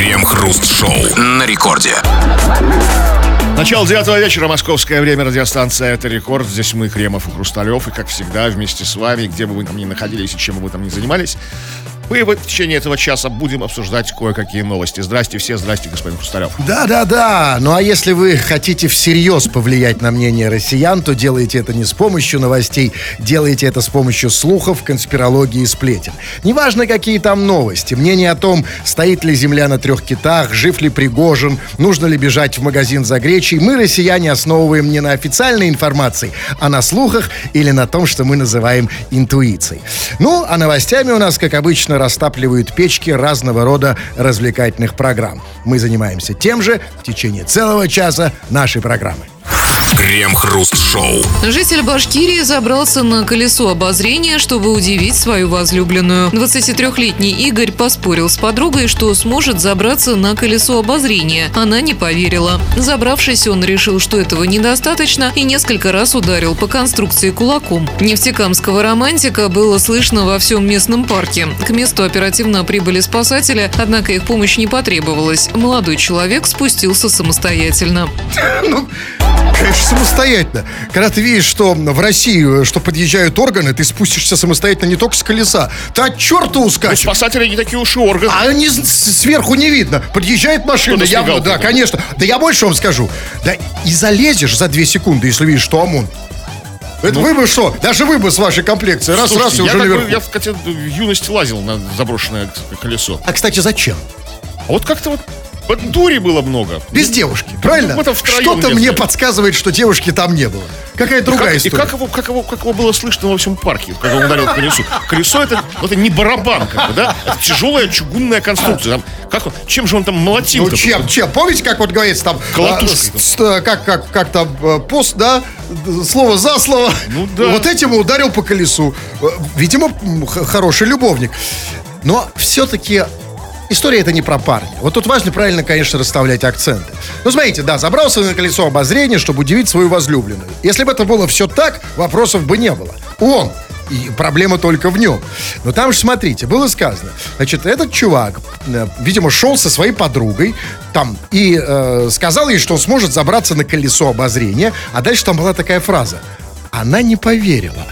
Крем-хруст-шоу на рекорде. Начало девятого вечера, московское время, радиостанция «Это рекорд». Здесь мы, Кремов и Хрусталев, и, как всегда, вместе с вами, где бы вы там ни находились и чем бы вы там ни занимались, мы в течение этого часа будем обсуждать кое-какие новости. Здрасте все, здрасте, господин Хрусталев. Да, да, да. Ну а если вы хотите всерьез повлиять на мнение россиян, то делайте это не с помощью новостей, делайте это с помощью слухов, конспирологии и сплетен. Неважно, какие там новости. Мнение о том, стоит ли земля на трех китах, жив ли Пригожин, нужно ли бежать в магазин за гречей, мы, россияне, основываем не на официальной информации, а на слухах или на том, что мы называем интуицией. Ну, а новостями у нас, как обычно, растапливают печки разного рода развлекательных программ. Мы занимаемся тем же в течение целого часа нашей программы. Крем-хруст-шоу. Житель Башкирии забрался на колесо обозрения, чтобы удивить свою возлюбленную. 23-летний Игорь поспорил с подругой, что сможет забраться на колесо обозрения. Она не поверила. Забравшись, он решил, что этого недостаточно и несколько раз ударил по конструкции кулаком. Нефтекамского романтика было слышно во всем местном парке. К месту оперативно прибыли спасатели, однако их помощь не потребовалась. Молодой человек спустился самостоятельно. Ну, конечно, самостоятельно. Когда ты видишь, что в России, что подъезжают органы, ты спустишься самостоятельно не только с колеса. Ты от черта Ну, ускачешь. спасатели не такие уж и органы. А они сверху не видно. Подъезжает машина, мигалкой, да, да. конечно. Да я больше вам скажу. Да и залезешь за две секунды, если видишь, что ОМОН. Это вы бы что? Даже вы бы с вашей комплекцией. Раз, раз, и Слушайте, уже я, такой- наверху. я в, хотя, в юности лазил на заброшенное колесо. А, кстати, зачем? А вот как-то вот вот дури было много. Без девушки, правильно? втроем Что-то мне подсказывает, что девушки там не было. Какая другая Как- и история. как его, как, его, как его было слышно во всем парке, как он ударил по колесу. Колесо это, ну, это не барабан, как бы, да? Это тяжелая чугунная конструкция. Там, как он, чем же он там молотил? Ну чем, чем? Помните, как вот говорится там, Колотушкой а, как, как, как там э, пост, да, слово за слово. Ну да. Вот этим и ударил по колесу. Э, Видимо, хороший любовник. Но все-таки история это не про парня. Вот тут важно правильно, конечно, расставлять акценты. Ну, смотрите, да, забрался на колесо обозрения, чтобы удивить свою возлюбленную. Если бы это было все так, вопросов бы не было. Он. И проблема только в нем. Но там же, смотрите, было сказано. Значит, этот чувак, э, видимо, шел со своей подругой там и э, сказал ей, что он сможет забраться на колесо обозрения. А дальше там была такая фраза. Она не поверила.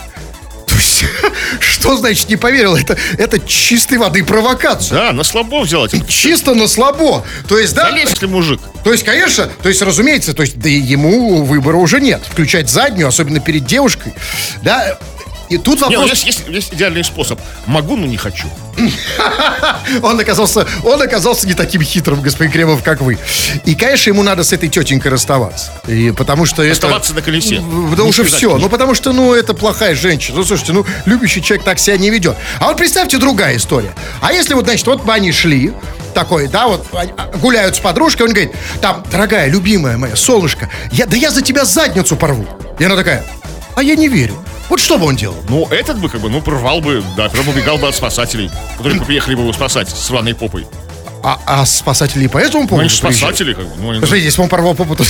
То есть, что значит не поверила? Это, это чистой воды провокация. Да, на слабо взял. Чисто на слабо. То есть, да, Залезь ли мужик? то есть, конечно, то есть, разумеется, то есть, да ему выбора уже нет. Включать заднюю, особенно перед девушкой, да. И тут ну, вопрос, есть, есть, есть идеальный способ. Могу, но не хочу. он оказался, он оказался не таким хитрым, господин Кремов, как вы. И, конечно, ему надо с этой тетенькой расставаться. И потому что это... Оставаться на колесе. Да Не уже все. Ну, потому что, ну, это плохая женщина. Ну, слушайте, ну, любящий человек так себя не ведет. А вот представьте другая история. А если вот, значит, вот они шли, такой, да, вот а, гуляют с подружкой, он говорит, там, дорогая, любимая моя, солнышко, я, да я за тебя задницу порву. И она такая, а я не верю. Вот что бы он делал? Ну, этот бы, как бы, ну, порвал бы, да, прям убегал бы от спасателей, которые бы приехали бы его спасать с рваной попой. А, а спасатели по этому Ну, поводу они же приезжают? спасатели, как бы. Ну, они Смотрите, если бы он порвал попу, то...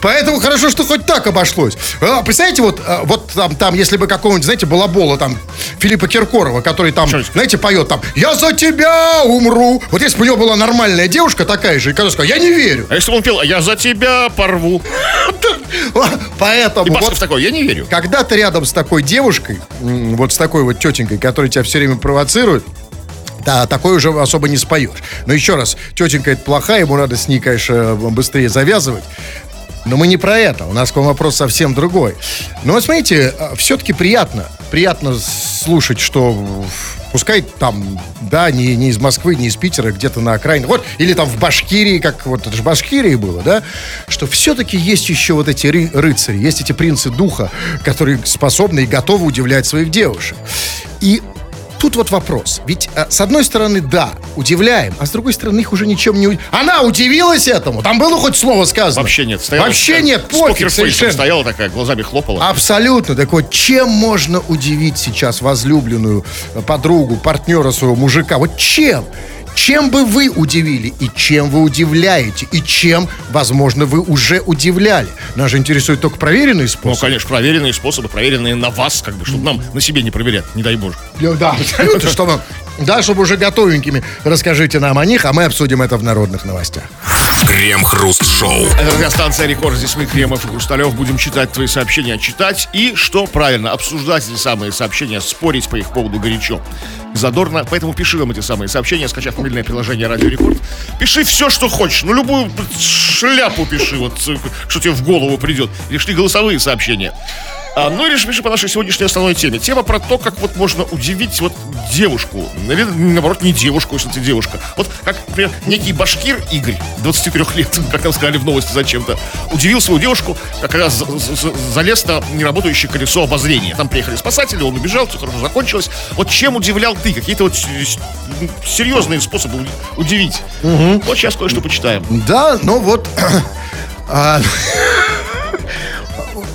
Поэтому хорошо, что хоть так обошлось. А, представляете, вот, а, вот там, там, если бы какого-нибудь, знаете, балабола там, Филиппа Киркорова, который там, Что знаете, поет там «Я за тебя умру». Вот если бы у него была нормальная девушка такая же, и которая сказала «Я не верю». А если бы он пел, «А я за тебя порву. Поэтому И вот Басков такой, я не верю. когда ты рядом с такой девушкой, вот с такой вот тетенькой, которая тебя все время провоцирует, да, такой уже особо не споешь. Но еще раз, тетенька это плохая, ему надо с ней, конечно, быстрее завязывать. Но мы не про это. У нас к вам вопрос совсем другой. Но вот смотрите, все-таки приятно. Приятно слушать, что пускай там, да, не, не из Москвы, не из Питера, где-то на окраине. Вот, или там в Башкирии, как вот это же Башкирии было, да, что все-таки есть еще вот эти ры- рыцари, есть эти принцы духа, которые способны и готовы удивлять своих девушек. И Тут вот вопрос. Ведь, э, с одной стороны, да, удивляем, а с другой стороны, их уже ничем не... Она удивилась этому? Там было хоть слово сказано? Вообще нет. Стояла Вообще такая, нет, пофиг совершенно. стояла такая, глазами хлопала. Абсолютно. Так вот, чем можно удивить сейчас возлюбленную, э, подругу, партнера своего мужика? Вот чем? Чем бы вы удивили и чем вы удивляете, и чем, возможно, вы уже удивляли. Нас же интересует только проверенные Ну, способы. конечно, проверенные способы, проверенные на вас, как бы, чтобы нам на себе не проверять, не дай боже. Ну, Да, абсолютно, чтобы, да, чтобы уже готовенькими расскажите нам о них, а мы обсудим это в народных новостях. Крем-хруст-шоу. Это радиостанция Рекорд. Здесь мы, Кремов и Хрусталев, будем читать твои сообщения, читать и, что правильно, обсуждать эти самые сообщения, спорить по их поводу горячо. Задорно, поэтому пиши нам эти самые сообщения, скачав мобильное приложение Радио Рекорд. Пиши все, что хочешь, ну любую шляпу пиши, вот э, что тебе в голову придет. Или шли голосовые сообщения. А, ну же пиши по нашей сегодняшней основной теме. Тема про то, как вот можно удивить вот девушку. Или, наоборот, не девушку, если ты девушка. Вот как, например, некий башкир Игорь, 23 лет, как нам сказали в новости зачем-то, удивил свою девушку, как раз за- за- за- залез на неработающее колесо обозрения. Там приехали спасатели, он убежал, все хорошо закончилось. Вот чем удивлял ты? Какие-то вот серьезные способы удивить. Вот сейчас кое-что почитаем. Да, ну вот...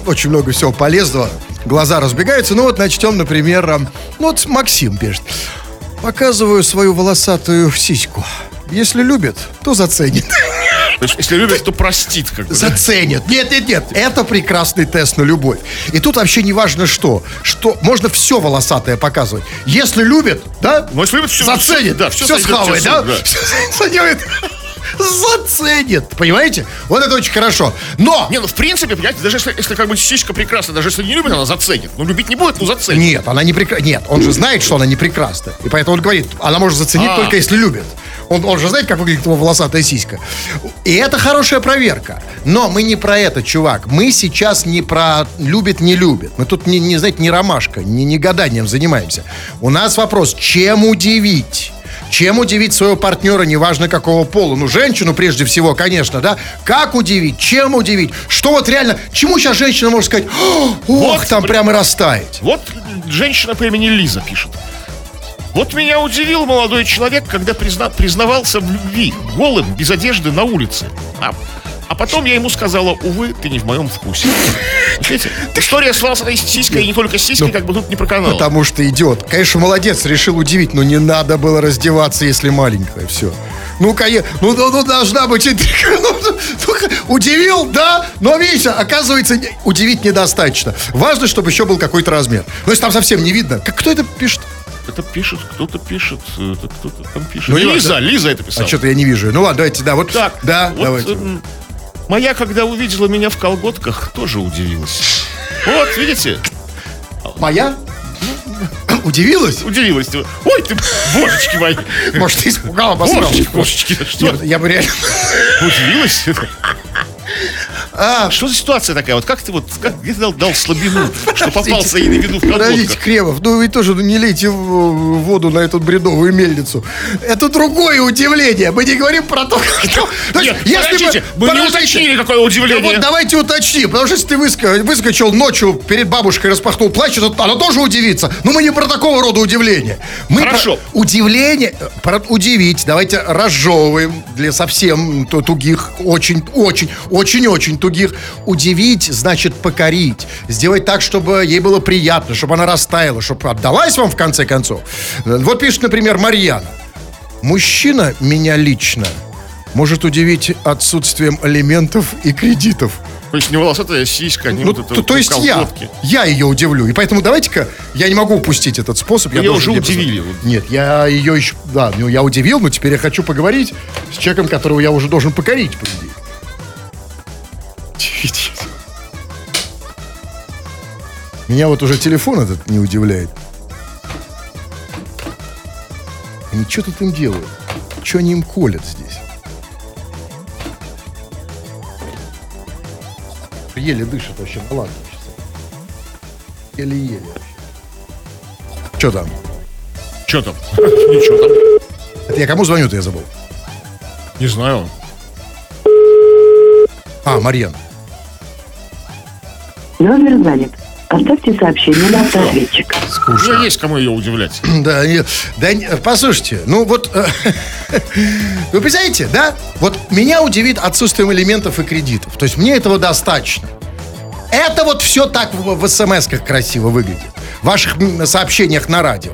Очень много всего полезного. Глаза разбегаются. Ну вот начнем, например, ну вот Максим пишет. Показываю свою волосатую сиську. Если любит, то заценит. То есть, если любит, то простит, как бы. Заценит. Нет, нет, нет. Это прекрасный тест на любовь. И тут вообще не важно что. Что можно все волосатое показывать. Если любит, да? Ну, если любит, все заценит. да, все, все схавает, да? Всё заценит. Заценит. Понимаете? Вот это очень хорошо. Но Не, ну в принципе, понимаете, даже если, если как бы сиська прекрасна, даже если не любит, она заценит. Ну, любить не будет, ну заценит. Нет, она не прекрасна. Нет, он же знает, что она не прекрасна. И поэтому он говорит, она может заценить А. только если любит. Он, он же знает, как выглядит его волосатая сиська. И это хорошая проверка. Но мы не про это, чувак. Мы сейчас не про любит, не любит. Мы тут, не, не знаете, не ромашка, не, не гаданием занимаемся. У нас вопрос, чем удивить? Чем удивить своего партнера, неважно какого пола? Ну, женщину прежде всего, конечно, да? Как удивить? Чем удивить? Что вот реально, чему сейчас женщина может сказать? Ох, Вот, там прямо и растаять. Вот женщина по имени Лиза пишет. Вот меня удивил молодой человек, когда призна- признавался в любви, голым, без одежды на улице. А, а потом я ему сказала, увы, ты не в моем вкусе. История с волосатой сиськой и не только сиськой, как бы тут не проканала. Ну, Потому что идет. Конечно, молодец, решил удивить, но не надо было раздеваться, если маленькая. Все. Ну, конечно, ну, ну, ну, должна быть интрига. Ну, ну, ну, удивил, да, но видите, оказывается, не- удивить недостаточно. Важно, чтобы еще был какой-то размер. Ну, если там совсем не видно. Как, кто это пишет? Это пишет, кто-то пишет, это кто-то там пишет. Ну, Лиза, важно. Лиза это писала. А что-то я не вижу. Ну, ладно, давайте, да, вот. Так, да, вот, давайте. м, моя, когда увидела меня в колготках, тоже удивилась. Вот, видите, Моя? Удивилась? удивилась. Ой, ты, божечки мои. Может, ты испугала, посмотрел. Божечки, божечки, что? Я бы реально... Удивилась? А, Что за ситуация такая? Вот как ты вот, как, где ты дал, дал слабину, что попался ей на виду в Подождите, колготках? Кремов, ну вы тоже не лейте воду на эту бредовую мельницу. Это другое удивление. Мы не говорим про то, что... Нет, подождите, мы не подождите. уточнили, какое удивление. вот давайте уточним, потому что если ты выскочил ночью перед бабушкой, распахнул плащ, то она тоже удивится. Но мы не про такого рода удивление. Мы Хорошо. про удивление, про удивить. Давайте разжевываем для совсем ту- тугих, очень, очень, очень, очень тугих. Удивить значит покорить. Сделать так, чтобы ей было приятно, чтобы она растаяла, чтобы отдалась вам в конце концов. Вот пишет, например, Марьяна. Мужчина меня лично может удивить отсутствием алиментов и кредитов. То есть не волосатая сиська, не Ну, вот это то, то есть я, колготки. я ее удивлю. И поэтому давайте-ка, я не могу упустить этот способ. Я Ее уже удивили. Нет, я ее еще, да, ну я удивил, но теперь я хочу поговорить с человеком, которого я уже должен покорить, по идее. Меня вот уже телефон этот не удивляет. Они что тут им делают? Что они им колят здесь? Еле дышит вообще, ладно. Еле-еле вообще. Что там? Что там? Ничего там. Это я кому звоню-то, я забыл. Не знаю. А, Марьяна. Номер занят. Оставьте сообщение на автоответчик. У меня есть кому ее удивлять. Да, не- да, не- послушайте, ну вот, э, вы представляете, да? Вот меня удивит отсутствием элементов и кредитов. То есть мне этого достаточно. Это вот все так в, в смс-ках красиво выглядит. В ваших м, сообщениях на радио.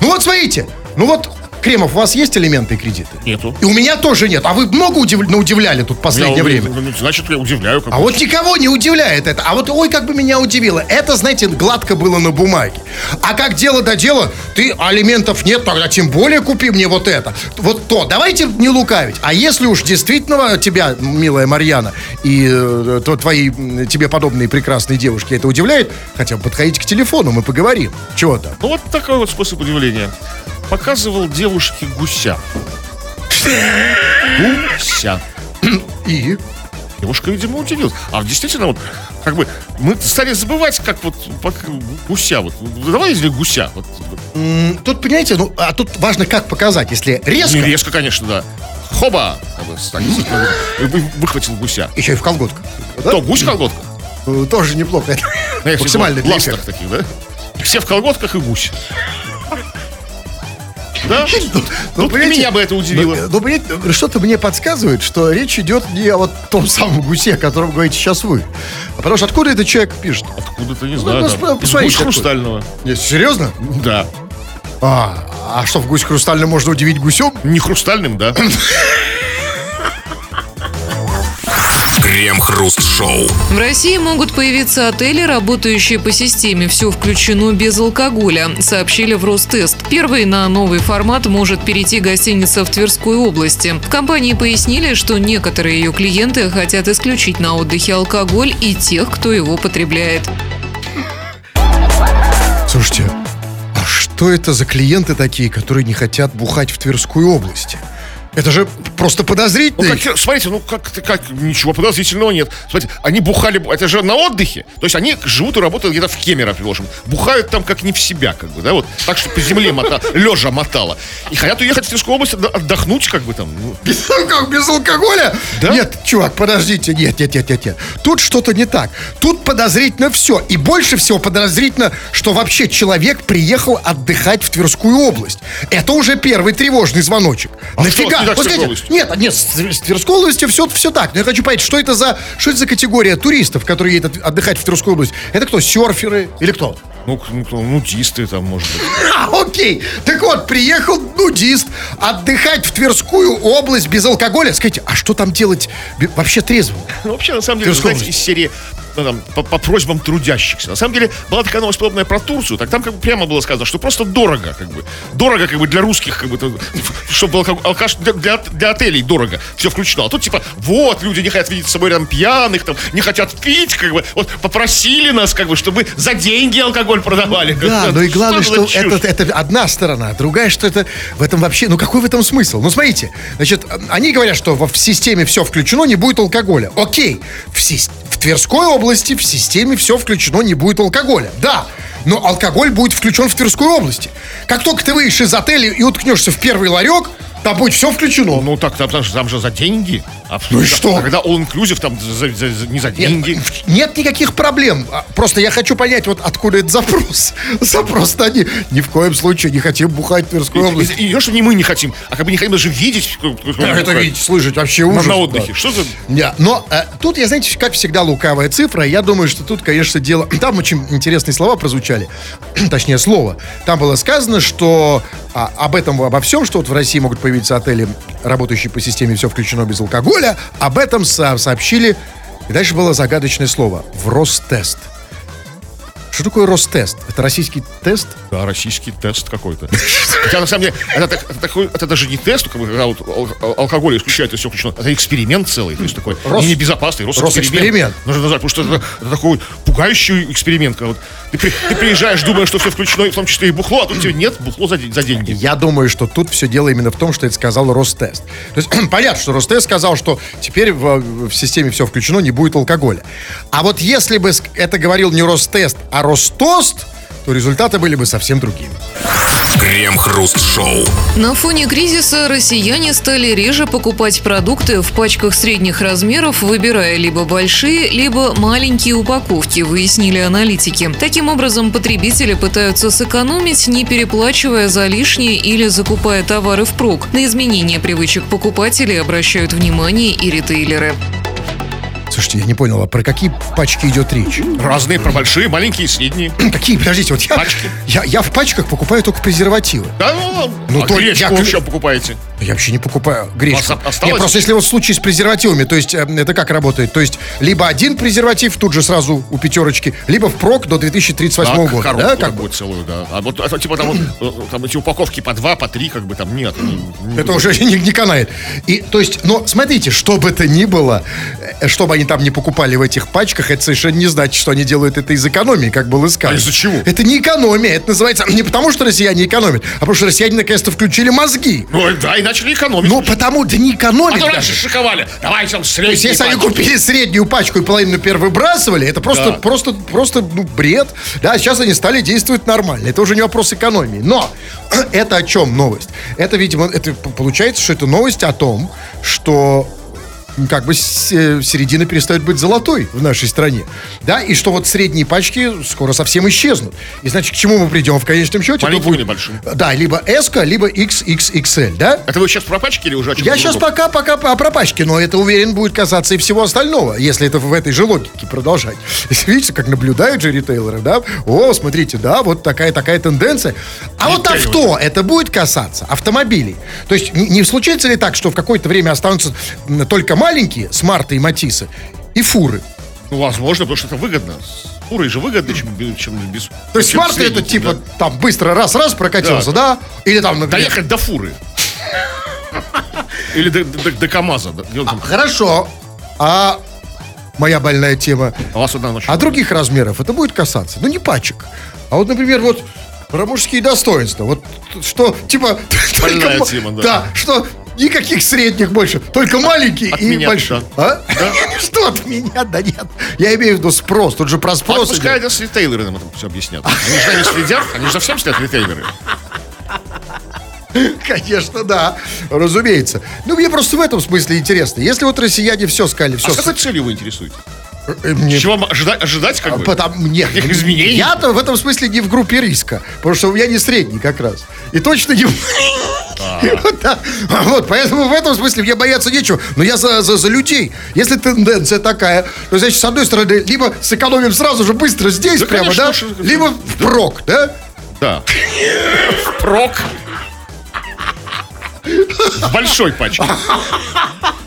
Ну вот смотрите, ну вот Кремов, у вас есть элементы и кредиты? Нету. И у меня тоже нет. А вы много удив- удивляли тут в последнее Я, время? ну, Значит, я удивляю. Как А вот никого не удивляет это. А вот, ой, как бы меня удивило. Это, знаете, гладко было на бумаге. А как дело до дела, ты алиментов нет, тогда тем более купи мне вот это. Вот то. Давайте не лукавить. А если уж действительно тебя, милая Марьяна, и э, то твои тебе подобные прекрасные девушки это удивляет, хотя бы подходите к телефону, мы поговорим. Чего там? Ну, вот такой вот способ удивления. Показывал девушке гуся. Гуся. И? Девушка, видимо, удивилась. А действительно, вот, как бы, мы стали забывать, как вот пок- гуся. Вот, давай если гуся. Вот, Тут, понимаете, ну, а тут важно как показать. Если резко, Не резко, конечно, да. Хоба! Как выхватил гуся. еще и в колготках. То гусь в колготках. Э, Тоже неплохо. Ну, Максимально для таких, да? Все в колготках и гусь. Да? Ну, и понимаете, меня бы это удивило. Ну, ну, что-то мне подсказывает, что речь идет не о вот том самом гусе, о котором говорите сейчас вы. А потому что откуда этот человек пишет? Откуда-то, не знаю, ну, из гусь хрустального. Нет, серьезно? Да. А, а что, в гусь хрустальном можно удивить гусем? Не хрустальным, да? Крем-хруст-шоу. В России могут появиться отели, работающие по системе «Все включено без алкоголя», сообщили в Ростест. Первый на новый формат может перейти гостиница в Тверской области. В компании пояснили, что некоторые ее клиенты хотят исключить на отдыхе алкоголь и тех, кто его потребляет. Слушайте, а что это за клиенты такие, которые не хотят бухать в Тверской области? Это же просто Ну, подозрительно. как, смотрите, ну как, как, ничего подозрительного нет. Смотрите, они бухали, это же на отдыхе. То есть они живут и работают где-то в Кемерово, предположим. Бухают там как не в себя, как бы, да, вот. Так что по земле мота, лежа мотало. И хотят уехать в Тверскую область отдохнуть, как бы там. ну. Без, алко- без алкоголя? Да? Нет, чувак, подождите, нет, нет, нет, нет, нет. Тут что-то не так. Тут подозрительно все. И больше всего подозрительно, что вообще человек приехал отдыхать в Тверскую область. Это уже первый тревожный звоночек. А Нафига? Не так с Вот скажите, Тверской областью? нет, нет, с, с Тверской областью все, все так. Но я хочу понять, что это за, что это за категория туристов, которые едут отдыхать в Тверскую область? Это кто, серферы или кто? Ну, ну, нудисты там, может быть. А, окей. Так вот, приехал нудист отдыхать в Тверскую область без алкоголя. Скажите, а что там делать вообще трезвым? Ну, вообще, на самом деле, знаете, из серии ну, там, по, по просьбам трудящихся. На самом деле, была такая новость подобная про Турцию, так там как бы прямо было сказано, что просто дорого, как бы. Дорого, как бы, для русских, как бы, то, чтобы алко- алкаш, для, для, для отелей дорого, все включено. А тут, типа, вот, люди не хотят видеть с собой там пьяных, там, не хотят пить, как бы, вот, попросили нас, как бы, чтобы за деньги алкоголь продавали. Да, но и главное, что чушь? это, это одна сторона, а другая, что это в этом вообще, ну какой в этом смысл? Ну смотрите, значит, они говорят, что в системе все включено, не будет алкоголя. Окей, в, сис- в Тверской области в системе все включено, не будет алкоголя. Да, но алкоголь будет включен в Тверской области. Как только ты выйдешь из отеля и уткнешься в первый ларек, там будет все включено. Ну так, там, там же- там же за деньги. А Ну и что? Когда all inclusive там за- за- за- не за деньги. Нет, нет никаких проблем. А, Просто я хочу понять, вот откуда этот запрос. Запрос-то они ни в коем случае не хотим бухать в Тверской области. И, и, и не то, что не мы не хотим, а как бы не хотим даже видеть. как- Это видеть, слышать вообще на- ужас. на отдыхе. да. Что за... Да, но э, тут, я, знаете, как всегда, лукавая цифра. Я думаю, что тут, конечно, дело... Там очень интересные слова прозвучали. Точнее, слово. Там было сказано, что а, об этом, обо всем, что вот в России могут появиться отели, работающие по системе «Все включено без алкоголя», об этом со- сообщили... И дальше было загадочное слово. В Ростест. Что такое Ростест? Это российский тест? Да, российский тест какой-то. Хотя, на самом деле, это, даже не тест, как бы, когда алкоголь исключают, все включено. Это эксперимент целый, то есть такой небезопасный, Росэксперимент. Нужно назвать, потому что это, такой пугающий эксперимент. ты, при- ты приезжаешь, думаешь, что все включено, в том числе и бухло, а тут тебе нет, бухло за, де- за деньги. Я думаю, что тут все дело именно в том, что это сказал Ростест. То есть понятно, что Ростест сказал, что теперь в, в системе все включено, не будет алкоголя. А вот если бы это говорил не Ростест, а Ростост, то результаты были бы совсем другими. Крем-хруст-шоу. На фоне кризиса россияне стали реже покупать продукты в пачках средних размеров, выбирая либо большие, либо маленькие упаковки, выяснили аналитики. Таким образом, потребители пытаются сэкономить, не переплачивая за лишнее или закупая товары впрок. На изменение привычек покупателей обращают внимание и ритейлеры. Слушайте, я не понял, а про какие пачки идет речь? Разные, про большие, маленькие, средние. Какие? Подождите, вот я, Пачки. я, я в пачках покупаю только презервативы. Да, ну, Ну, а то гречку я- вы еще покупаете. Я вообще не покупаю гречку. Осталось? Нет, просто если вот случай с презервативами, то есть э, это как работает? То есть либо один презерватив тут же сразу у пятерочки, либо впрок до 2038 Так, года. Да, как бы. целую, да. А вот это, типа там, вот, э, там эти упаковки по два, по три, как бы там нет. не- не- Это уже не, не канает. И, то есть, но смотрите, что бы это ни было, э, что бы они там не покупали в этих пачках, это совершенно не значит, что они делают это из экономии, как было сказано. А из-за чего? Это не экономия, это называется не потому, что россияне экономят, а потому что россияне наконец-то включили мозги. Ну, да, и начали экономить. Ну, потому, да не а экономить то раньше шиковали. Давайте там То есть, если они пачки. купили среднюю пачку и половину например, выбрасывали, это просто, Да. просто, просто ну, бред. Да, сейчас они стали действовать нормально. Это уже не вопрос экономии. Но это о чем новость? Это, видимо, это получается, что это новость о том, что как бы э, середина перестает быть золотой в нашей стране. Да, и что вот средние пачки скоро совсем исчезнут. И значит, к чему мы придем в конечном счете? Маленьким будет- или большим? Да, либо S, либо XXXL, да? Это вы сейчас про пачки или уже о чем Я сейчас пока, пока о пропачке, но это, уверен, будет касаться и всего остального, если это в этой же логике продолжать. Видите, как наблюдают же ритейлеры, да? О, смотрите, да, вот такая такая тенденция. А вот авто, это будет касаться автомобилей. То есть не, не случится ли так, что в какое-то время останутся только маленькие смарты и матисы и фуры? Ну, возможно, потому что это выгодно. С Фурой же выгодно, чем, без- чем без... То есть чем смарты это типа да. там быстро раз-раз прокатился, да? Или там, например, Доехать до фуры. Или до, до- до КамАЗа. да, там- Хорошо. А моя больная тема. А вас одна ночь. А других размеров это будет касаться? Ну, не пачек. А вот, например, вот про мужские достоинства. Вот что, типа... Больная тема, да. Да, что никаких средних больше, только маленькие От и меня, большие. А? Что от меня? Да нет. Я имею в виду спрос. Тут же про А спрос пускай идет. с ритейлеры нам это все объяснят. Они же не следят, они же за всем следят ритейлеры. Конечно, да. Разумеется. Ну, мне просто в этом смысле интересно. Если вот россияне все сказали, А все... с какой целью вы интересуетесь? Э, мне Чего ожидать, ожидать как бы? Потому, нет, Каких изменений? Я-то в этом смысле не в группе риска, потому что у меня не средний как раз. И точно не... Вот, да. Вот, поэтому в этом смысле мне бояться нечего. Но я за, за, за людей. Если тенденция такая, то значит, с одной стороны, либо сэкономим сразу же быстро здесь Да, прямо, конечно, да? что- Либо впрок, да? Да. Прок. В большой пачке.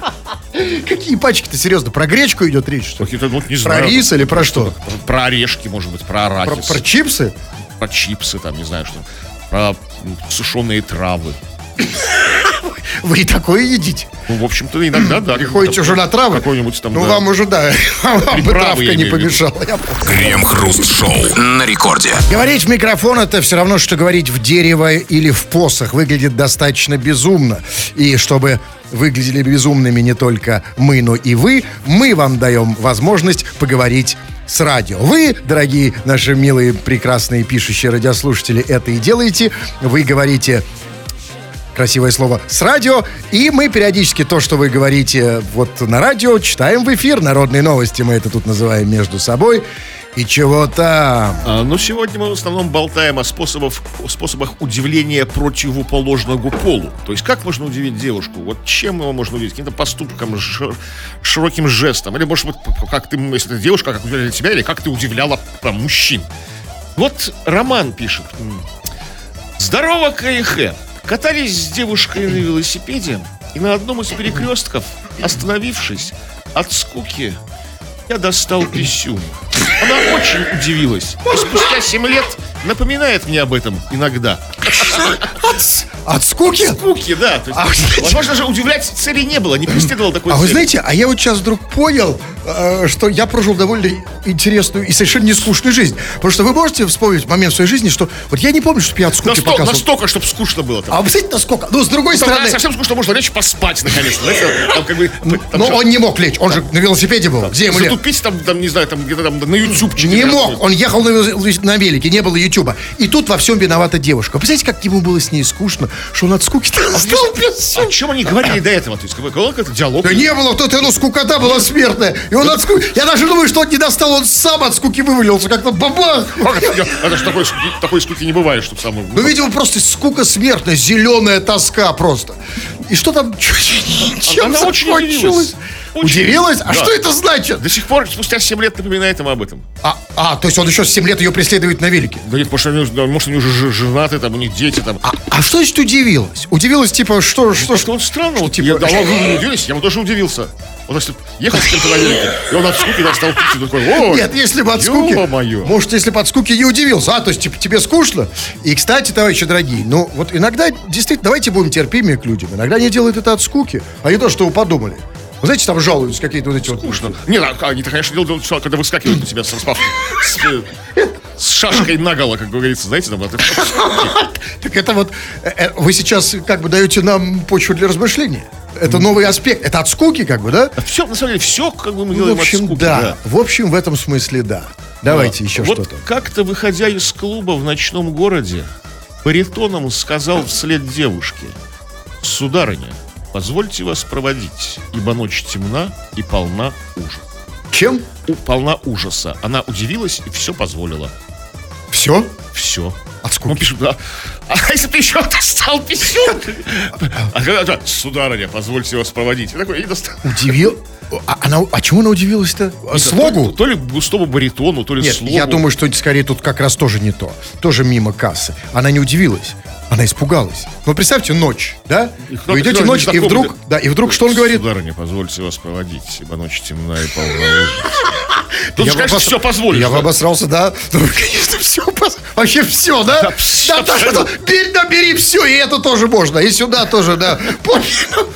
Какие пачки-то, серьезно, про гречку идет речь, что ли? Ну, не Про знаю. рис или про что? Про орешки, может быть, про Про, арахис. про чипсы? про чипсы, там, не знаю, что. Про сушеные травы. Вы и такое едите? Ну, в общем-то, иногда, да. Приходите уже на травы? Какой-нибудь там, Ну, да. вам уже, да, вам бы травка не помешала. Крем-хруст-шоу на рекорде. Говорить в микрофон это все равно, что говорить в дерево или в посох. Выглядит достаточно безумно. И чтобы выглядели безумными не только мы, но и вы, мы вам даем возможность поговорить с радио. Вы, дорогие наши милые, прекрасные пишущие радиослушатели, это и делаете. Вы говорите красивое слово с радио, и мы периодически то, что вы говорите вот на радио, читаем в эфир. Народные новости мы это тут называем между собой. И чего там. А, ну, сегодня мы в основном болтаем о способах, о способах удивления противоположному полу. То есть, как можно удивить девушку? Вот чем его можно удивить? Каким-то поступком, широким жестом? Или, может быть, как ты, если ты девушка, как удивляли тебя, или как ты удивляла там, мужчин? Вот Роман пишет. Здорово, КХ. Катались с девушкой на велосипеде, и на одном из перекрестков, остановившись от скуки, я достал писюн. Она очень удивилась. И спустя 7 лет напоминает мне об этом иногда. От скуки? Скуки, да. То есть, А, знаете- возможно же, удивлять цели не было, не преследовал такой А вы цели. знаете, а я вот сейчас вдруг понял, э, что я прожил довольно интересную и совершенно не скучную жизнь. Потому что вы можете вспомнить момент в своей жизни, что вот я не помню, что я от скуки Насто- показывал. настолько, чтобы скучно было. Там. А вы знаете, насколько? Ну, с другой Там, стороны... совсем скучно, можно лечь поспать наконец-то. Знаете, там как бы... там Но же- он не мог лечь, он же на велосипеде был. Где ему? Затупить там, там, не знаю, там где-то там на ютубчике. Не мог, он ехал на, на велике, не было Ютуба. И тут во всем виновата девушка. Представляете, как ему было с ней скучно, что он от скуки стал без О чем они говорили до этого? То есть какой какой какой-то диалог? Да не было, тут ну, скукота была смертная. И он от скуки... Я даже думаю, что он не достал, он сам от скуки вывалился, как-то бабах. Это? Же такой, такой скуки не бывает, чтобы самый... Ну, видимо, просто скука смертная, зеленая тоска просто. И что там? Чем Она закончилось? Удивилась. Удивилась? А Да. что это значит? До сих пор, спустя 7 лет, напоминает им об этом. А, а, то есть он еще с 7 лет ее преследует на велике. Да нет, может, они, да, может, они уже женаты, там, у них дети, там. А, а что значит удивилась? Удивилась, типа, что, что, Что что? он странно, вот, типа- я, да, не удивились, я бы тоже удивился. Вот если ехал с кем-то на велике, и он от скуки да, стал пить, и такой, о, Нет, если бы от скуки... Ё-моё. Может, если бы от скуки не удивился. А, то есть типа, тебе скучно? И, кстати, товарищи дорогие, ну вот иногда, действительно, давайте будем терпимее к людям. Иногда они делают это от скуки, а не то, что вы подумали. Вы знаете, там жалуются какие-то вот эти вот... Скучно. Не, а, они-то, конечно, делают, что, когда выскакивают на тебя с, с, э, с шашкой наголо, как говорится, знаете, там, Так это вот, э, э, вы сейчас как бы даете нам почву для размышления. Это новый аспект. Это от скуки, как бы, да? все, на самом деле, все, как бы мы делаем в общем, от скуки, да. В общем, в этом смысле, да. Давайте еще вот что-то. как-то, выходя из клуба в ночном городе, баритоном сказал вслед девушке, «Сударыня, позвольте вас проводить, ибо ночь темна и полна ужаса». Чем? Полна ужаса. Она удивилась и все позволила. Все? Все. От скуки. Он пишет, да. А если бы еще достал писюн? А когда да, сударыня, позвольте вас проводить. Я такой, я не достал. Удивил? А, она, а чему она удивилась-то? Слогу? То, то ли густому баритону, то ли Нет, слогу. я думаю, что скорее тут как раз тоже не то. Тоже мимо кассы. Она не удивилась. Она испугалась. Ну, представьте, ночь, да? И Вы идете ночь, и вдруг, да, и вдруг что он говорит? Сударыня, позвольте вас проводить, ибо ночь темна и полна. Тут, Я же, конечно, обос- все позволишь. Я бы да? обосрался, да. Ну, конечно, все. Вообще все, да? Да, Да, абсолютно. да, бери, да, бери все, и это тоже можно. И сюда тоже, да. Понял.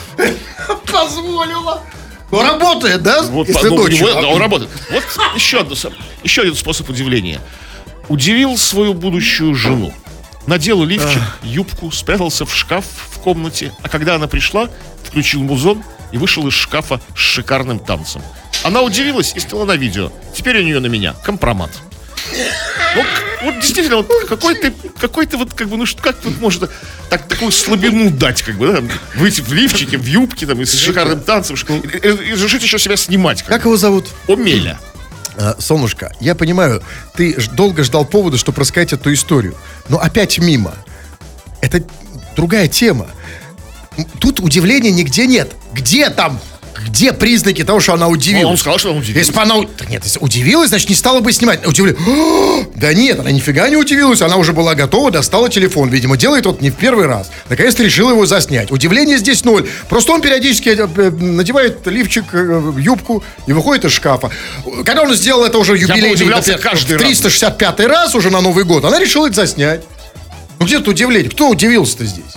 Позволила. Ну, работает, да? Вот, Если ну, ночью. него- да, он работает. Вот еще, еще один способ удивления. Удивил свою будущую жену. Надел лифчик, юбку, спрятался в шкаф в комнате, а когда она пришла, включил музон и вышел из шкафа с шикарным танцем. Она удивилась и сняла на видео. Теперь у нее на меня компромат. Вот, вот действительно, вот какой ты, какой ты вот как бы, ну что, как вот может так, такую слабину дать, как бы, да, там, выйти в лифчике, в юбке, там, и с шикарным танцем, и, и- и решить еще себя снимать, как, Как его зовут? Омеля. А, Солнышко, я понимаю, ты долго ждал повода, чтобы рассказать эту историю. Но опять мимо. Это другая тема. Тут удивления нигде нет. Где там? Где признаки того, что она удивилась? Ну, он сказал, что она удивилась. Если бы она... Так нет, если удивилась, значит, не стала бы снимать. Удивлена. Да нет, она нифига не удивилась. Она уже была готова, достала телефон. Видимо, делает вот не в первый раз. Наконец-то решила его заснять. Удивление здесь ноль. Просто он периодически э, э, надевает лифчик, э, юбку и выходит из шкафа. Когда он сделал это уже юбилейный... удивлялся например, каждый в раз. 365 раз уже на Новый год, она решила это заснять. Ну где тут удивление? Кто удивился-то здесь?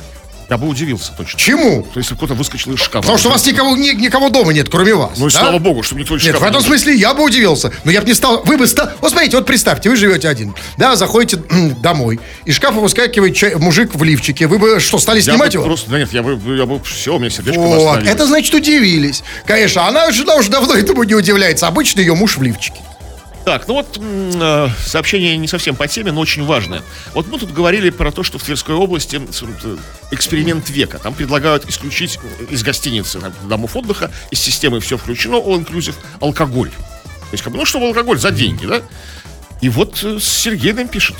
Я бы удивился точно. Чему? То есть, если кто-то выскочил из шкафа. Потому что у вас никого, ни- никого дома нет, кроме вас. Ну и да? слава богу, что никто из Нет, в этом не смысле я бы удивился. Но я бы не стал... Вы бы стал... Вот смотрите, вот представьте, вы живете один. Да, заходите домой. Из шкафа выскакивает чай- мужик в лифчике. Вы бы что, стали Я снимать его? просто, да нет, я бы, я бы, все, у меня сердечко Вот, это значит удивились. Конечно, она жена уже давно этому не удивляется. Обычно ее муж в лифчике. Так, ну вот э, сообщение не совсем по теме, но очень важное. Вот мы тут говорили про то, что в Тверской области э, эксперимент века. Там предлагают исключить э, из гостиницы, там, домов отдыха, из системы все включено, all inclusive, алкоголь. То есть, как бы, ну что алкоголь за деньги, да? И вот э, Сергей нам пишет.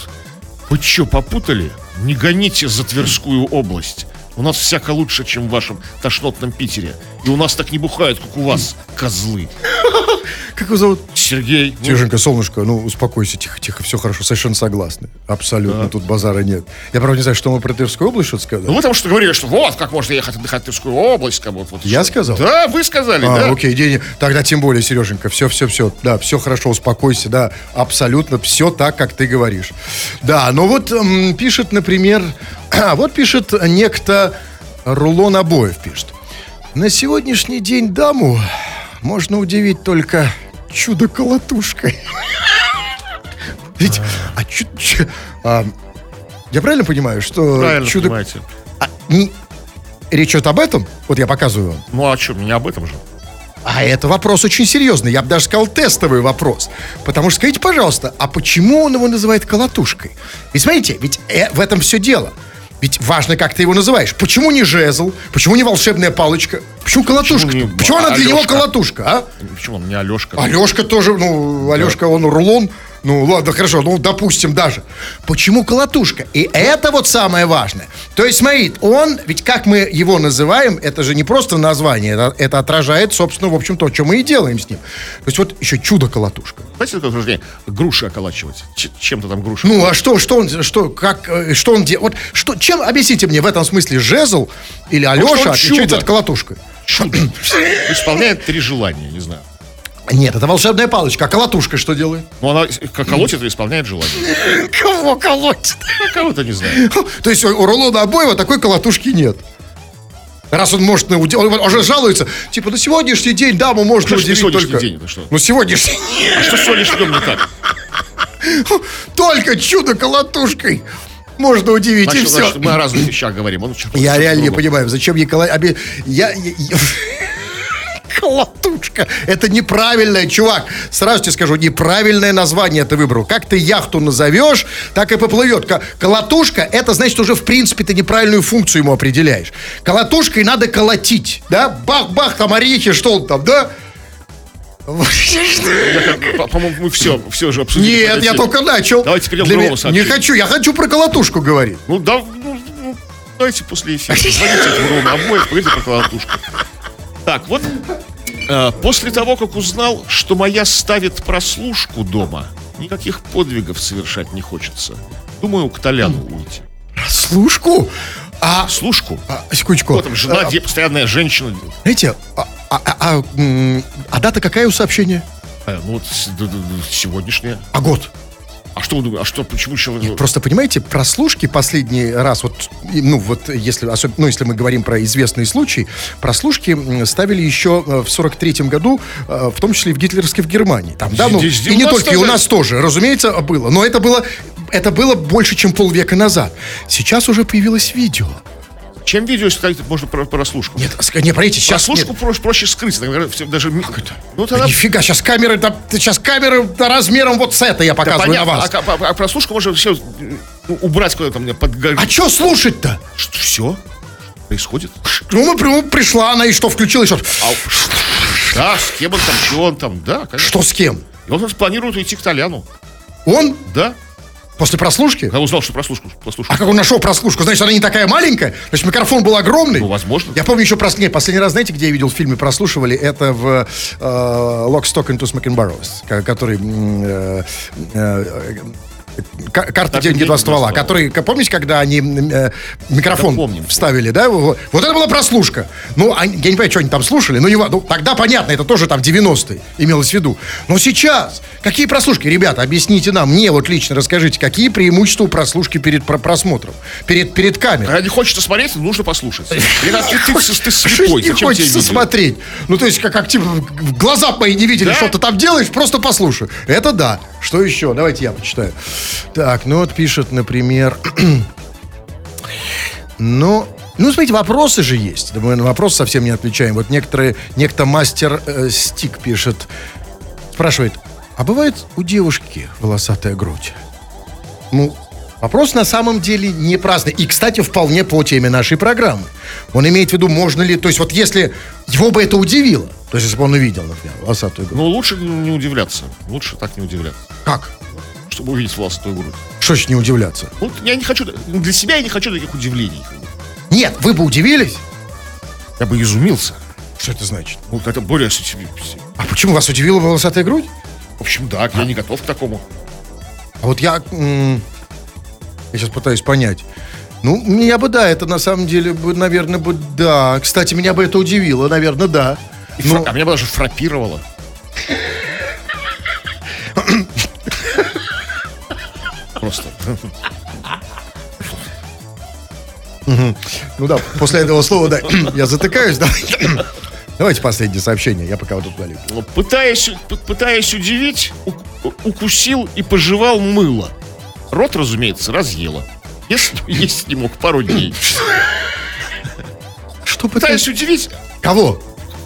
Вы что, попутали? Не гоните за Тверскую область. У нас всяко лучше, чем в вашем тошнотном Питере. И у нас так не бухают, как у вас, козлы. Как его зовут? Сергей. Тихонько, солнышко, ну успокойся, тихо, тихо, все хорошо, совершенно согласны. Абсолютно, тут базара нет. Я, правда, не знаю, что мы про Тверскую область что-то сказали. Ну, там что говорили, что вот, как можно ехать отдыхать в Тверскую область, как вот. вот Я что. сказал? Да, вы сказали, А, да. окей, день. Тогда тем более, Сереженька, все, все, все, да, все хорошо, успокойся, да, абсолютно все так, как ты говоришь. Да, но вот м, пишет, например, вот пишет некто Рулон обоев пишет. На сегодняшний день даму можно удивить только чудо-колотушкой. Ведь, а чу- чу- а, я правильно понимаю, что Правильно чудо... понимаете. А, не- Речь идет об этом? Вот я показываю вам. Ну, а что, не об этом же. А это вопрос очень серьезный. Я бы даже сказал тестовый вопрос. Потому что скажите, пожалуйста, а почему он его называет колотушкой? Ведь смотрите, ведь э, в этом все дело. Ведь важно, как ты его называешь. Почему не жезл? Почему не волшебная палочка? Почему колотушка? Почему Почему, не она для него колотушка, а? Почему он не Алешка? Алешка тоже, ну, Алешка, он рулон. Ну, ладно, хорошо, ну, допустим даже. Почему колотушка? И это вот самое важное. То есть, смотри, он, ведь как мы его называем, это же не просто название, это, это отражает, собственно, в общем, то, что мы и делаем с ним. То есть, вот еще чудо-колотушка. Знаете, такое упражнение? Груши околачивать. Чем-то там груши. Ну, а что, что он, что, как, э, что он делает? Вот, что, чем, объясните мне, в этом смысле жезл или Алеша он отличается от колотушкой? чудо. Исполняет три желания, не знаю. Нет, это волшебная палочка. А колотушка что делает? Ну, она колотит и исполняет желание. Кого колотит? А кого-то не знаю. То есть у Рулона Обоева такой колотушки нет. Раз он может, на уди- он уже жалуется, типа, на сегодняшний день даму можно ж удивить сегодняшний только... день, это что? Ну, сегодняшний А что с сегодняшним днем не так? только чудо колотушкой можно удивить, и Значит, все. значит, мы о разных вещах говорим. Он Я реально не понимаю, зачем Николай... я- я- Колотушка. Это неправильное, чувак. Сразу тебе скажу, неправильное название ты выбрал. Как ты яхту назовешь, так и поплывет. Ко- Колотушка, это значит уже, в принципе, ты неправильную функцию ему определяешь. Колотушкой надо колотить, да? Бах-бах, там орехи, что он там, да? По- По-моему, мы все, все же обсудили. Нет, я только начал. Давайте перейдем к Для другому меня- Не хочу, я хочу про колотушку говорить. Ну, да, ну, ну, давайте после эфира. Звоните этому Роме обоих, поговорите про колотушку. Так, вот после того, как узнал, что моя ставит прослушку дома, никаких подвигов совершать не хочется. Думаю, к Толяну уйти. Слушку? А, Слушку? а, секундочку. Вот там жена, А, где постоянная женщина. Знаете, а, а- а- а, а дата какая у сообщения? Э, ну, вот сегодняшняя. А год? А что вы думаете? А что, почему человек... Просто понимаете, прослушки последний раз, вот, ну вот если, особ- ну, если мы говорим про известные случаи, прослушки ставили еще э, в 43-м году, э, в том числе и в гитлеровской в Германии. Там, да, ну, и не только, и у нас тоже, разумеется, было. Но это было, это было больше, чем полвека назад. Сейчас уже появилось видео. Чем видео ставить можно про прослушку? Нет, не, смотрите, сейчас... Прослушку проще, проще скрыть. наверное, всё- даже... ми- Ну, тогда... Нифига, сейчас камеры, да, сейчас камеры да, размером вот с это я Да показываю понятно, на вас. А, а- а прослушку можно все убрать куда-то мне под... А что слушать-то? Что, все? Происходит? Ну, мы, ну, пришла она и что, включила еще? А, да, с кем он там, что он там, да, конечно. Что с кем? И он планирует уйти к Толяну, Он? да. После прослушки? Я узнал, что прослушку, прослушку. А как он нашел прослушку? Значит, она не такая маленькая? Значит, микрофон был огромный? Ну, возможно. Я помню еще прос... не, последний раз, знаете, где я видел в фильме прослушивали? Это в э, Lock, Stock and Two Smoking Barrels, ко- который... э, э, Карта деньги два ствола, который, к- помните, когда они э, микрофон Да, помним. вставили, да? Вот, это была прослушка. Ну, они- я не понимаю, что они там слушали, но не ну, тогда понятно, это тоже там 90-е имелось в виду. Но сейчас, какие прослушки? Ребята, объясните нам, мне вот лично расскажите, какие преимущества у прослушки перед про- просмотром, перед, перед камерой? Не хочется смотреть, нужно послушать. Ты, слепой, зачем хочется смотреть. Ну, то есть, как, типа, глаза мои не видели, что ты там делаешь, просто послушай. Это да. Что еще? Давайте я почитаю. Так, ну вот пишет, например... ну, ну, смотрите, вопросы же есть. Да мы на вопрос совсем не отвечаем. Вот некоторые, некто мастер э, Стик пишет, спрашивает, а бывает у девушки волосатая грудь? Ну, вопрос на самом деле не праздный. И, кстати, вполне по теме нашей программы. Он имеет в виду, можно ли... То есть вот если его бы это удивило, то есть если бы он увидел, например, волосатую грудь. Ну, лучше не удивляться. Лучше так не удивляться. Как? Чтобы увидеть волосатую грудь. Что ж не удивляться? Ну, я не хочу... Для себя я не хочу таких удивлений. Нет, вы бы удивились? Я бы изумился. Что это значит? Ну, это более... А почему вас удивила волосатая грудь? В общем, да, я не готов к такому. А вот я... я сейчас пытаюсь понять. Ну, меня бы, да, это на самом деле, бы, наверное, бы, да. Кстати, меня бы это удивило, наверное, да. И Ну, фра- А меня бы даже фрапировало. Просто. Ну да, после этого слова, да, я затыкаюсь, да. Давайте последнее сообщение, я пока вот тут удалю. Ну, Пытаясь, пытаясь удивить, укусил и пожевал мыло. Рот, разумеется, разъела. Есть, есть не мог пару дней. Что пытаюсь? удивить, Кого?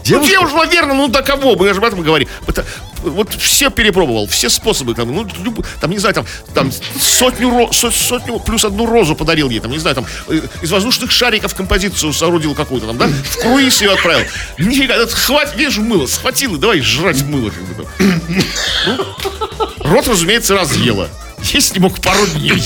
Девушка? девушка, наверное, ну до кого? Мы же об этом говорим. Это- вот все перепробовал, все способы, там, ну, люб- там, не знаю, там, там сотню, со- сотню плюс одну розу подарил ей, там, не знаю, там, э, из воздушных шариков композицию соорудил какую-то, там, да, в круиз ее отправил. Нифига, хватит, видишь, мыло, и давай жрать мыло, как бы. Ну, рот, разумеется, разъела. Есть не мог пару дней.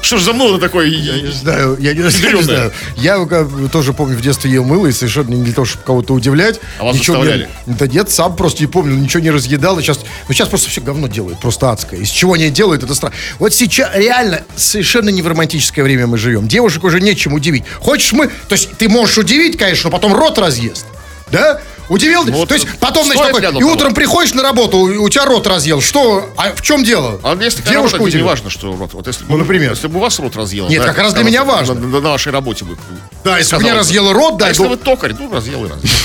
Что ж за мыло такое? Я не знаю, я не, я не знаю. Я тоже помню, в детстве ел мыло, и совершенно не для того, чтобы кого-то удивлять. А вас Ничего заставляли? не- Да нет, сам просто не помню, ничего не разъедал. И сейчас, ну сейчас просто все говно делают, просто адское. Из чего они делают, это страшно. Вот сейчас реально совершенно не в романтическое время мы живем. Девушек уже нечем удивить. Хочешь мы... То есть ты можешь удивить, конечно, но потом рот разъест. Да? Удивил? Ну вот То есть потом, значит, такой, и утром приходишь на работу, у тебя рот разъел. Что? А в чем дело? А если Девушка работа, не важно, что рот. Вот если Ну, например? Если бы у вас рот разъел. Нет, как раз для меня важно. На, на- на вашей работе бы. Да, если бы мне бы. разъела рот, да, А если ну- вы токарь, ну разъел и разъел.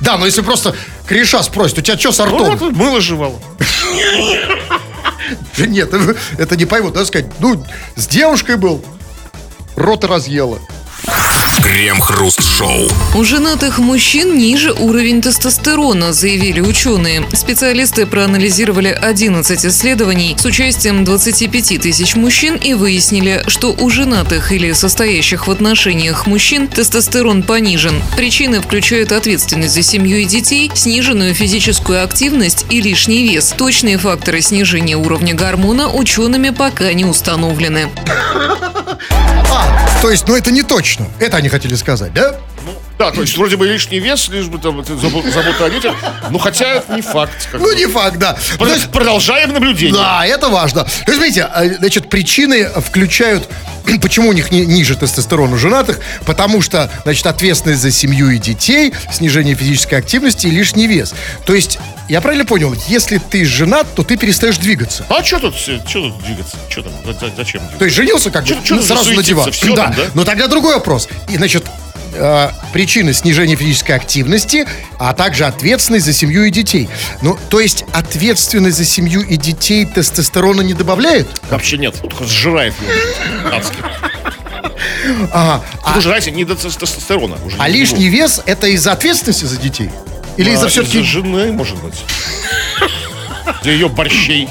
Да, но если просто Кореша спросит, у тебя что с Ну ртом? вот мыло жевало. Да Нет, это- это не поймут. Надо сказать, ну, с девушкой был, рот разъела. Крем-хруст-шоу. У женатых мужчин ниже уровень тестостерона, заявили ученые. Специалисты проанализировали 11 исследований с участием 25 тысяч мужчин и выяснили, что у женатых или состоящих в отношениях мужчин тестостерон понижен. Причины включают ответственность за семью и детей, сниженную физическую активность и лишний вес. Точные факторы снижения уровня гормона учеными пока не установлены. А, то есть, ну это не точно. Это они хотели сказать, да? Да, то есть вроде бы лишний вес, лишь бы там забо- забота о детях. Ну хотя это не факт. Ну бы. не факт, да. То Про- есть, Продолжаем наблюдение. да, это важно. То есть, смотрите, э, значит, причины включают, почему у них ни- ниже тестостерон у женатых, потому что, значит, ответственность за семью и детей, снижение физической активности и лишний вес. То есть, я правильно понял, если ты женат, то ты перестаешь двигаться. А что тут, что тут двигаться? Что там? За- за- Зачем двигаться? То есть женился как бы ну, сразу на диван. Всё да. там, да? Но тогда другой вопрос. И, значит, э, причины снижения физической активности, а также ответственность за семью и детей. Ну, то есть ответственность за семью и детей тестостерона не добавляет? Вообще нет. Только сжирает его. Ага. Тут уже, знаете, не до тестостерона. уже А лишний вес это из-за ответственности за детей? Или А, из-за все-таки... Из-за жены, может быть. Для ее борщей.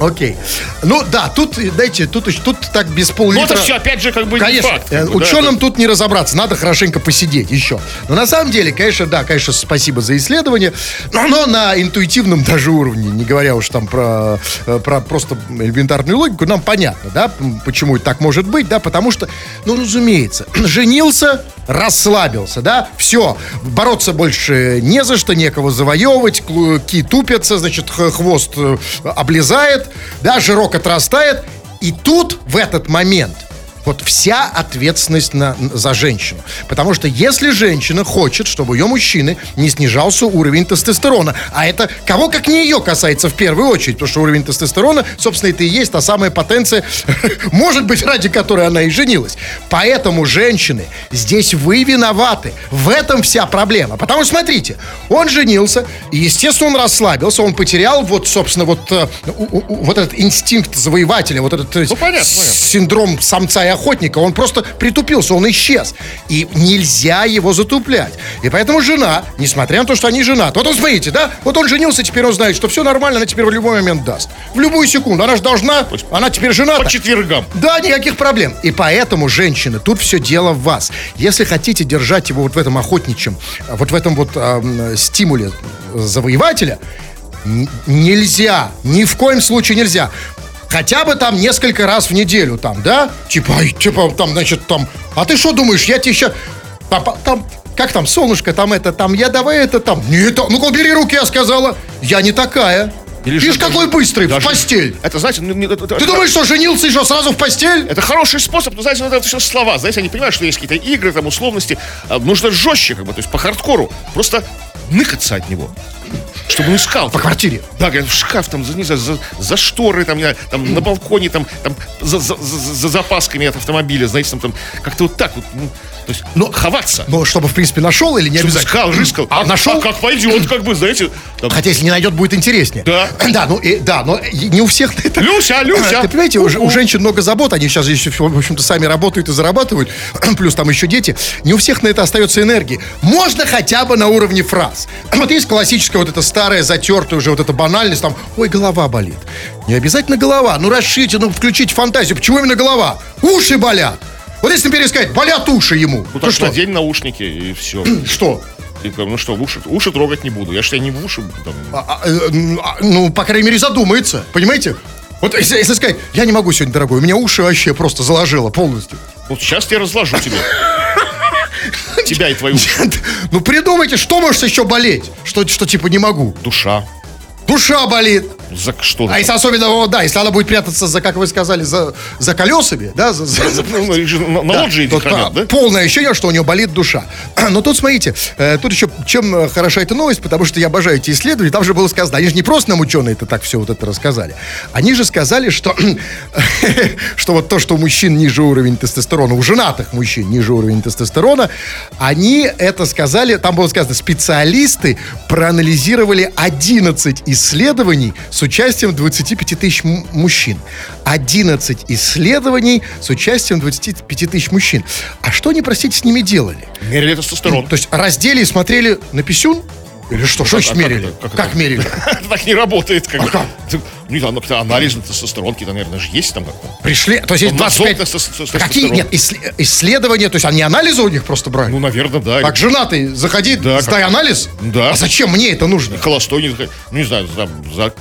Окей. Ну да, тут, знаете, тут, тут так без Ну пол-литра... это все, опять же, как бы не Конечно, факт. э, как бы, да, ученым тут не разобраться, надо хорошенько посидеть еще. Но на самом деле, конечно, да, конечно, спасибо за исследование, но оно на интуитивном даже уровне, не говоря уж там про, э, про просто элементарную логику, нам понятно, да, почему это так может быть, да, потому что, ну, разумеется, женился, расслабился, да, все, бороться больше не за что, некого завоевывать, клыки тупятся, значит, хвост э, облезает, да, жирок отрастает, и тут, в этот момент, вот вся ответственность на, за женщину. Потому что если женщина хочет, чтобы ее мужчины не снижался уровень тестостерона, а это кого как не ее касается в первую очередь, потому что уровень тестостерона, собственно, это и есть та самая потенция, может быть, ради которой она и женилась. Поэтому, женщины, здесь вы виноваты. В этом вся проблема. Потому что, смотрите, он женился, и, естественно, он расслабился, он потерял вот, собственно, вот, э, вот этот инстинкт завоевателя, вот этот э, Ну, понятно. синдром самца и охотника, он просто притупился, он исчез. И нельзя его затуплять. И поэтому жена, несмотря на то, что они женаты, вот он, смотрите, да, вот он женился, теперь он знает, что все нормально, она теперь в любой момент даст. В любую секунду. Она же должна, она теперь жената. По четвергам. Да, никаких проблем. И поэтому, женщины, тут все дело в вас. Если хотите держать его вот в этом охотничьем, вот в этом вот ам, стимуле завоевателя, нельзя, ни в коем случае нельзя. Хотя бы там несколько раз в неделю там, да? Типа, ай, типа там, значит, там, а ты что думаешь, я тебе еще... Папа, там, как там, солнышко, там это, там, я давай это там. Не это, ну-ка, убери руки, я сказала. Я не такая. Или Видишь, какой даже- быстрый, в даже- постель. Это, знаете, ну, это- это- Ты думаешь, что женился и что, сразу в постель? Это хороший способ, но, знаете, это все слова. Знаете, они понимают, что есть какие-то игры, там, условности. А, Нужно жестче, как бы, то есть по хардкору. Просто ныкаться от него. Чтобы он искал. По квартире. Да, говорят, в шкаф, там, за, не знаю, за, за шторы, там, там, на балконе, там, там за, за, за- за запасками от автомобиля, знаете, там, там как-то вот так вот, ну, то есть, Но- ховаться. Но чтобы, в принципе, нашел или не Чтобы обязательно? искал, рыскал. А нашел? А как пойдет, как бы, знаете. там, Хотя, если не найдет, будет интереснее. Да. Да, ну, и, да, но не у всех на это... Люся, Люся! Ты понимаете, у, у женщин много забот, они сейчас еще, в общем-то, сами работают и зарабатывают, плюс там еще дети. Не у всех на это остается энергии. Можно хотя бы на уровне фраз. Вот есть классическая вот эта старая, затертая уже вот эта банальность, там, ой, голова болит. Не обязательно голова, ну расшите, ну включите фантазию. Почему именно голова? Уши болят. Вот если, например, сказать, болят уши ему, Ну, так что? надень наушники, и все. Что? ну что, в уши, уши трогать не буду. Я же тебя не в уши. Там, А, э, м, а, ну, по крайней мере, задумается. Понимаете? Вот если, если сказать, я не могу сегодня, дорогой, у меня уши вообще просто заложило полностью. вот сейчас я разложу тебе. Тебя и твою Ну, придумайте, что может еще болеть? Что, что типа не могу? душа. Душа болит. За что? А если особенно, да, если она будет прятаться за, как вы сказали, за, за колесами, да, за, за- за- Ну, же на, на Да, лоджии вот, хранят, да? Полное ощущение, что у него болит душа. Но тут, смотрите, э, тут еще чем э, хороша эта новость, потому что я обожаю эти исследования, там же было сказано, они же не просто нам ученые это так все вот это рассказали, они же сказали, что, что вот то, что у мужчин ниже уровень тестостерона, у женатых мужчин ниже уровень тестостерона, они это сказали, там было сказано, специалисты проанализировали 11 исследований с участием 25 тысяч мужчин. 11 исследований с участием 25 тысяч мужчин. А что они, простите, с ними делали? Мерили тестостерон. То есть раздели и смотрели на писюн? Или что? Что значит мерили? Как мерили? Так не работает. Как А Ну, ну, анализ на тестостерон какие-то, наверное, же есть там как-то. Пришли, то есть есть Он нашел 25... тестос- А Какие? Нет, иссле- исследования, то есть они анализы у них просто брали? Ну, наверное, да. Как женатый, заходи, Да, сдай анализ? Да. А зачем мне это нужно? Холостой, не, знаю, ну, не знаю, там.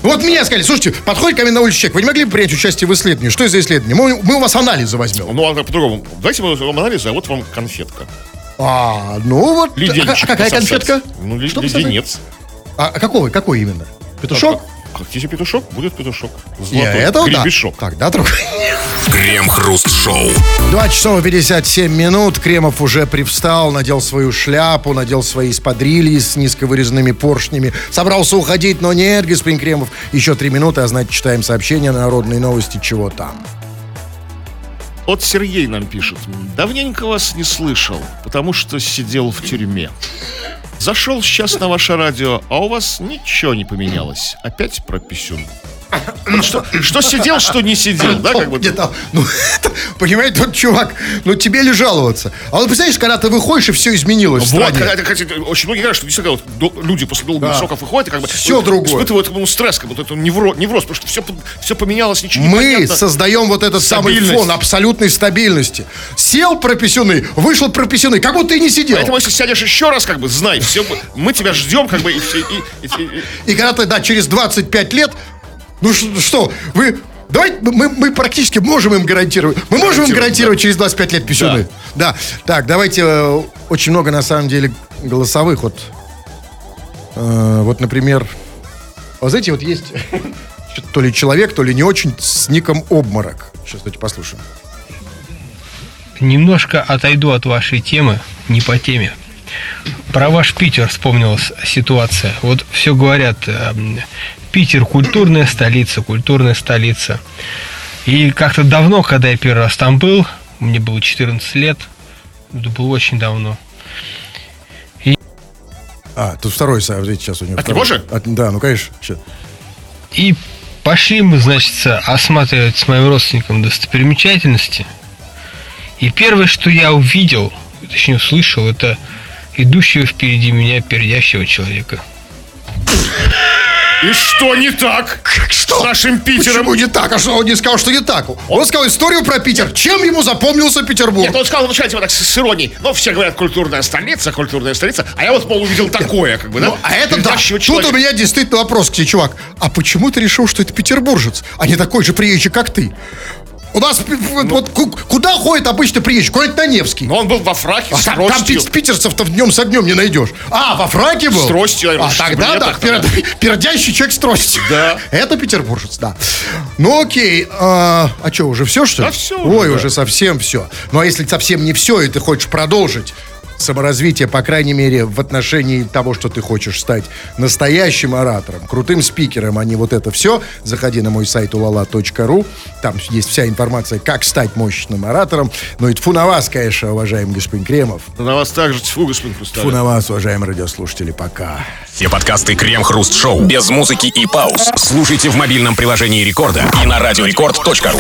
Вот меня сказали, слушайте, подходит ко мне на улице человек, вы не могли бы принять участие в исследовании? Что это за исследование? Мы, у вас анализы возьмем. Ну, а по-другому. Давайте мы вам анализ, а вот вам конфетка. А, ну вот. А, Леденчик а какая пососать. конфетка? Ну, Что леденец. А, а какой, какой именно? Петушок? Как- Хотите петушок? Будет петушок. Золотой. это да. Гребешок. Тогда другой. Крем-хруст-шоу. 2 часов 57 минут. Кремов уже привстал, надел свою шляпу, надел свои спадрильи с низковырезанными поршнями. Собрался уходить, но нет, господин Кремов. Еще три минуты, а значит, читаем сообщения на народные новости, чего там. Вот Сергей нам пишет. Давненько вас не слышал, потому что сидел в тюрьме. Зашел сейчас на ваше радио, а у вас ничего не поменялось. Опять про писюн. Вот Что, что сидел, что не сидел, да, как бы. Где-то, ну, это, понимаете, тот чувак, ну тебе ли жаловаться? А вот представляешь, когда ты выходишь, и все изменилось в Вот, стране. когда, кстати, очень многие говорят, что действительно вот, до- люди после долгих Да. сроков выходят и как бы Всё вот другое. испытывают ну, стресс, как будто это невроз, невроз, потому что все, все поменялось, ничего Мы понятно. создаем вот этот самый фон абсолютной стабильности. Сел прописюны, вышел прописюны, как будто и не сидел. Поэтому если сядешь еще раз, как бы, знай, все, мы тебя ждем, как бы, и, все, и- и- и- И когда ты, да, через 25 лет, ну что, вы... Давайте, мы, мы практически можем им гарантировать. Мы можем им гарантировать через 25 лет писюны. Да. Так, давайте, э, очень много, на самом деле, голосовых. Вот, э, вот например, вот знаете, вот есть что-то то ли человек, то ли не очень, с ником Обморок. Сейчас давайте послушаем. Немножко отойду от вашей темы, не по теме. Про ваш Питер вспомнилась ситуация. Вот все говорят, эм, Питер культурная столица, культурная столица. И как-то давно, когда я первый раз там был, мне было 14 лет, это было очень давно. А, тут второй, видите, сейчас у него. От второй. него же? От- да, ну, конечно. щас. И пошли мы, значит, осматривать с моим родственником достопримечательности. И первое, что я увидел, точнее услышал, это идущего впереди меня пердящего человека. И что не так? Что? С нашим Питером? Почему не так? А что он не сказал, что не так? Он сказал историю про Питер. Чем ему запомнился Петербург? Нет, он сказал вначале типа так с, с иронией. Ну, все говорят, культурная столица, культурная столица. А я вот, мол, увидел такое, как бы, да? Ну, а это да. Передачего Тут человека. у меня действительно вопрос к тебе, чувак. А почему ты решил, что это петербуржец, а не такой же приезжий, как ты? У нас пи- вот, вот ку- куда ходит обычно приезжий? Куда-нибудь на Невский. Но он был во фраке, А с там, там тростью. пи- питерцев-то днем со днем не найдешь. А, во фраке был? С тростью, А, тогда да, пер- пердящий человек с тростью. Да. Это петербуржец, да. Ну окей, а, а что, уже все, что ли? Да всё Ой, уже, да. уже совсем все. Ну а если совсем не все, и ты хочешь продолжить, саморазвития, по крайней мере, в отношении того, что ты хочешь стать настоящим оратором, крутым спикером, а не вот это все, заходи на мой сайт ulala.ru. Там есть вся информация, как стать мощным оратором. Ну и тфу на вас, конечно, уважаемый господин Кремов. На вас также тьфу, господин Тфу Хрусталев. на вас, уважаемые радиослушатели. Пока. Все подкасты Крем-Хруст Шоу без музыки и пауз слушайте в мобильном приложении Рекорда и на радиорекорд.ру.